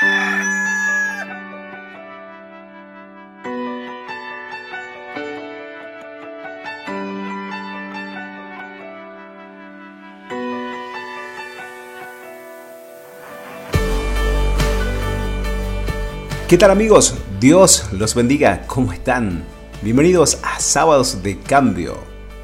¿Qué tal amigos? Dios los bendiga. ¿Cómo están? Bienvenidos a Sábados de Cambio.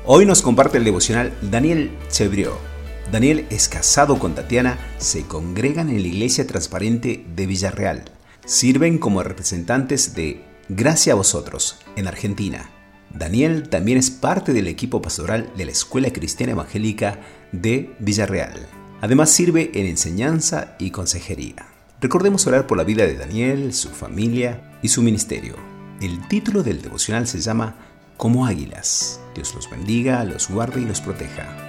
Hoy nos comparte el devocional Daniel Chebrió. Daniel es casado con Tatiana, se congregan en la Iglesia Transparente de Villarreal. Sirven como representantes de Gracia a vosotros en Argentina. Daniel también es parte del equipo pastoral de la Escuela Cristiana Evangélica de Villarreal. Además sirve en enseñanza y consejería. Recordemos orar por la vida de Daniel, su familia y su ministerio. El título del devocional se llama Como águilas. Dios los bendiga, los guarde y los proteja.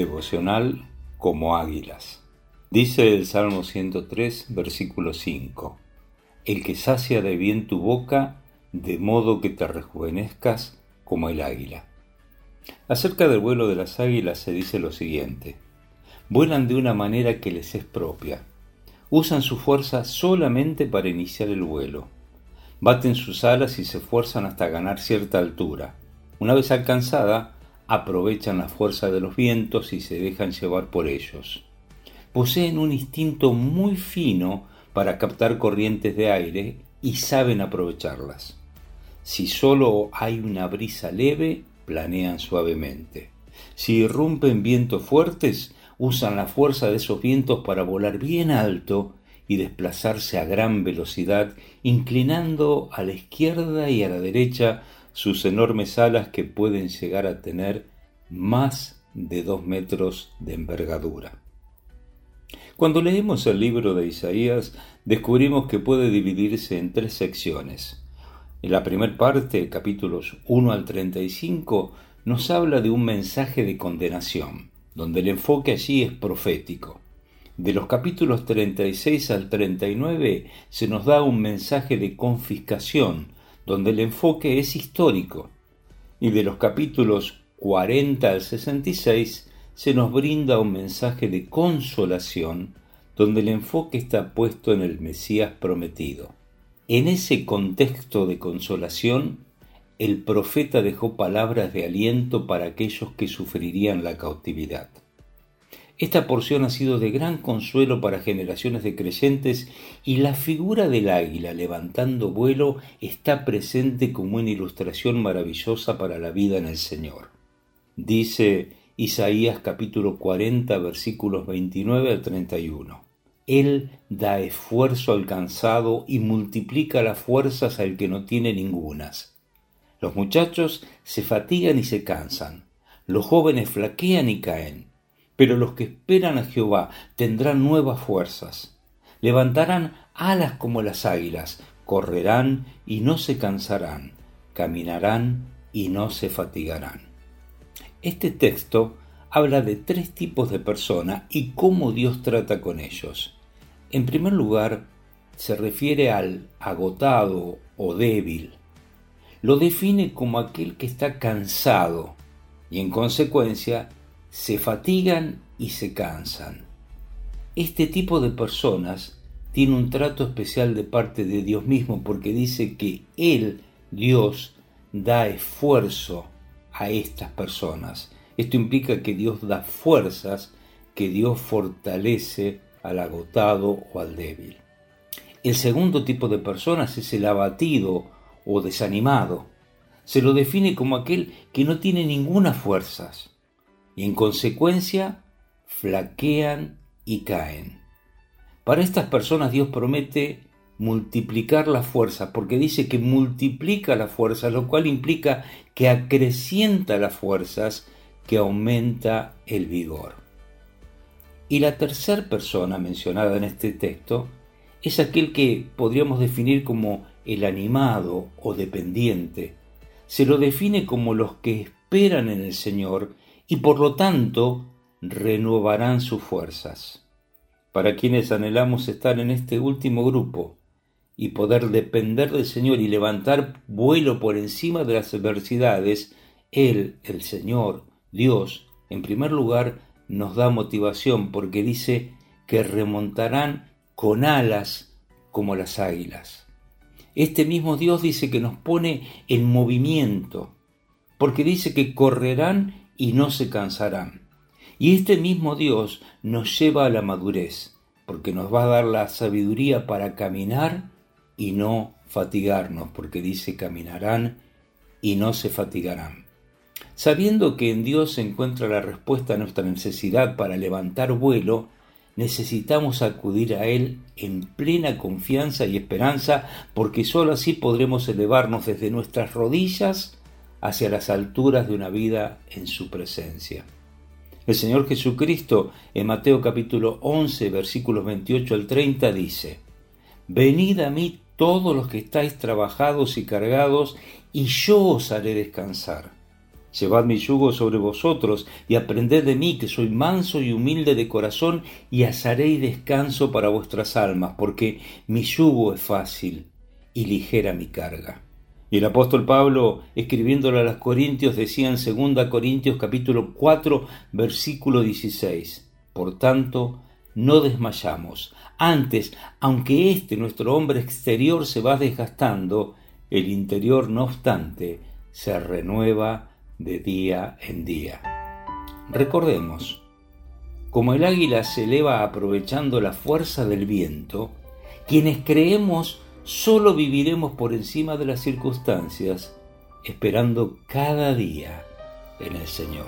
Devocional como águilas. Dice el Salmo 103, versículo 5. El que sacia de bien tu boca de modo que te rejuvenezcas como el águila. Acerca del vuelo de las águilas se dice lo siguiente. Vuelan de una manera que les es propia. Usan su fuerza solamente para iniciar el vuelo. Baten sus alas y se esfuerzan hasta ganar cierta altura. Una vez alcanzada, aprovechan la fuerza de los vientos y se dejan llevar por ellos. Poseen un instinto muy fino para captar corrientes de aire y saben aprovecharlas. Si solo hay una brisa leve, planean suavemente. Si irrumpen vientos fuertes, usan la fuerza de esos vientos para volar bien alto y desplazarse a gran velocidad, inclinando a la izquierda y a la derecha sus enormes alas que pueden llegar a tener más de dos metros de envergadura. Cuando leemos el libro de Isaías, descubrimos que puede dividirse en tres secciones. En la primera parte, capítulos 1 al 35, nos habla de un mensaje de condenación, donde el enfoque allí es profético. De los capítulos 36 al 39 se nos da un mensaje de confiscación, donde el enfoque es histórico. Y de los capítulos 40 al 66 se nos brinda un mensaje de consolación, donde el enfoque está puesto en el Mesías prometido. En ese contexto de consolación, el profeta dejó palabras de aliento para aquellos que sufrirían la cautividad. Esta porción ha sido de gran consuelo para generaciones de creyentes y la figura del águila levantando vuelo está presente como una ilustración maravillosa para la vida en el Señor. Dice Isaías capítulo 40 versículos 29 al 31. Él da esfuerzo al cansado y multiplica las fuerzas al que no tiene ningunas. Los muchachos se fatigan y se cansan, los jóvenes flaquean y caen, pero los que esperan a Jehová tendrán nuevas fuerzas, levantarán alas como las águilas, correrán y no se cansarán, caminarán y no se fatigarán. Este texto habla de tres tipos de personas y cómo Dios trata con ellos. En primer lugar, se refiere al agotado o débil. Lo define como aquel que está cansado y en consecuencia se fatigan y se cansan. Este tipo de personas tiene un trato especial de parte de Dios mismo porque dice que Él, Dios, da esfuerzo a estas personas. Esto implica que Dios da fuerzas, que Dios fortalece al agotado o al débil. El segundo tipo de personas es el abatido o desanimado. Se lo define como aquel que no tiene ninguna fuerzas y en consecuencia flaquean y caen. Para estas personas Dios promete multiplicar las fuerzas, porque dice que multiplica las fuerzas, lo cual implica que acrecienta las fuerzas, que aumenta el vigor. Y la tercera persona mencionada en este texto es aquel que podríamos definir como el animado o dependiente. Se lo define como los que esperan en el Señor y por lo tanto renovarán sus fuerzas. Para quienes anhelamos estar en este último grupo y poder depender del Señor y levantar vuelo por encima de las adversidades, Él, el Señor, Dios, en primer lugar, nos da motivación porque dice que remontarán con alas como las águilas. Este mismo Dios dice que nos pone en movimiento, porque dice que correrán y no se cansarán. Y este mismo Dios nos lleva a la madurez, porque nos va a dar la sabiduría para caminar y no fatigarnos, porque dice caminarán y no se fatigarán. Sabiendo que en Dios se encuentra la respuesta a nuestra necesidad para levantar vuelo, necesitamos acudir a Él en plena confianza y esperanza, porque sólo así podremos elevarnos desde nuestras rodillas hacia las alturas de una vida en su presencia. El Señor Jesucristo en Mateo capítulo 11 versículos 28 al 30 dice, Venid a mí todos los que estáis trabajados y cargados, y yo os haré descansar. Llevad mi yugo sobre vosotros y aprended de mí, que soy manso y humilde de corazón, y hallaréis descanso para vuestras almas, porque mi yugo es fácil y ligera mi carga. Y el apóstol Pablo, escribiéndole a los Corintios, decía en 2 Corintios capítulo 4, versículo 16, Por tanto, no desmayamos. Antes, aunque este nuestro hombre exterior se va desgastando, el interior, no obstante, se renueva de día en día. Recordemos, como el águila se eleva aprovechando la fuerza del viento, quienes creemos solo viviremos por encima de las circunstancias, esperando cada día en el Señor.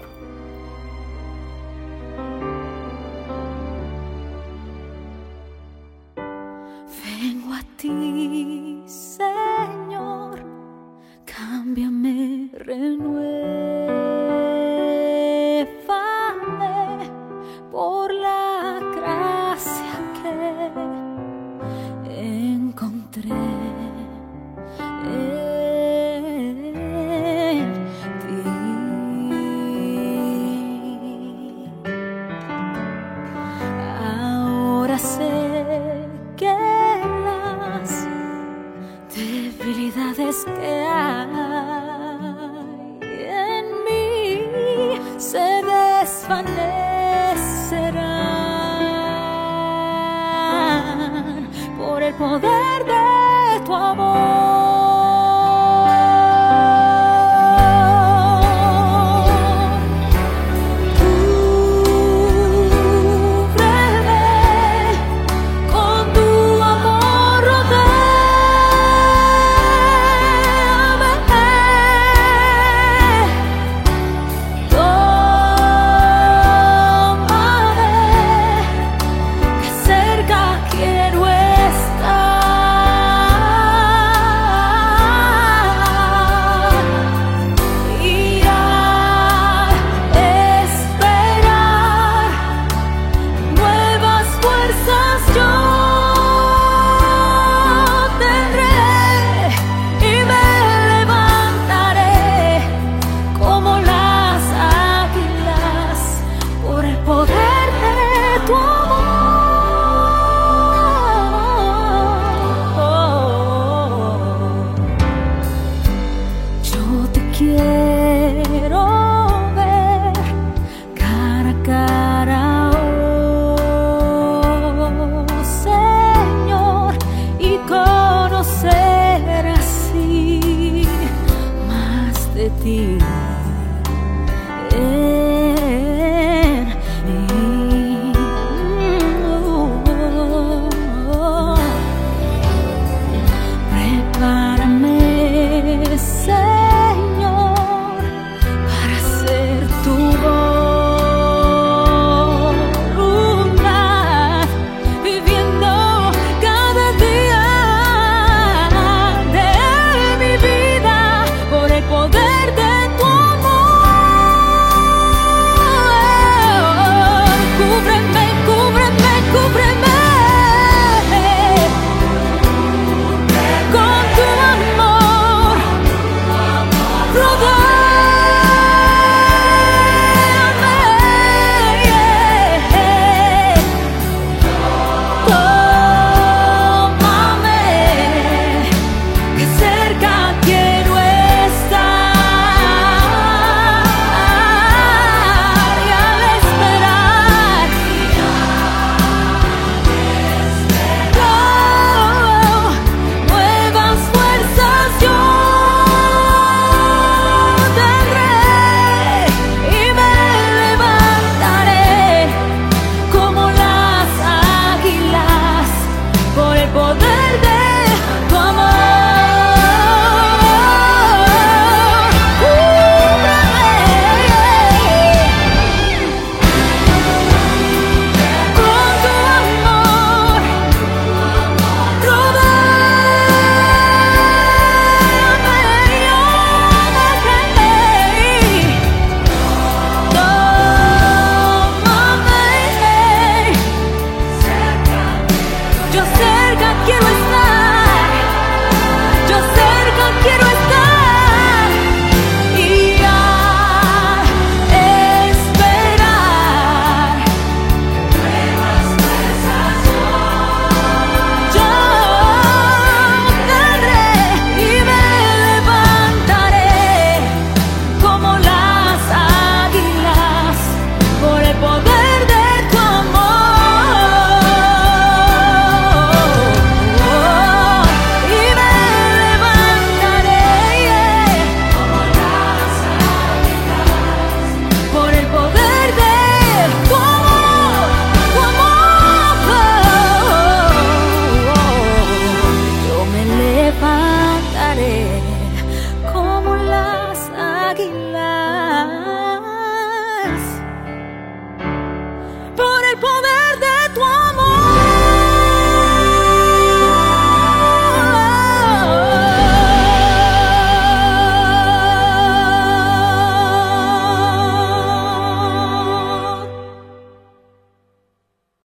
Águila